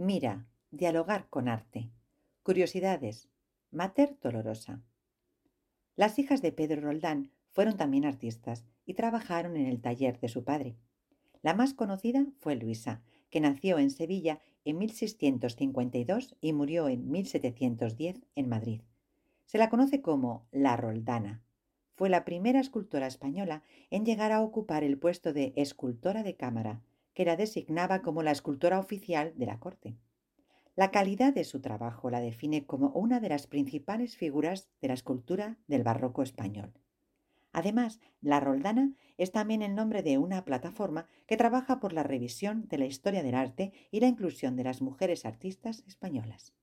Mira, dialogar con arte. Curiosidades. Mater dolorosa. Las hijas de Pedro Roldán fueron también artistas y trabajaron en el taller de su padre. La más conocida fue Luisa, que nació en Sevilla en 1652 y murió en 1710 en Madrid. Se la conoce como la Roldana. Fue la primera escultora española en llegar a ocupar el puesto de escultora de cámara, que la designaba como la escultora oficial de la corte. La calidad de su trabajo la define como una de las principales figuras de la escultura del barroco español. Además, la Roldana es también el nombre de una plataforma que trabaja por la revisión de la historia del arte y la inclusión de las mujeres artistas españolas.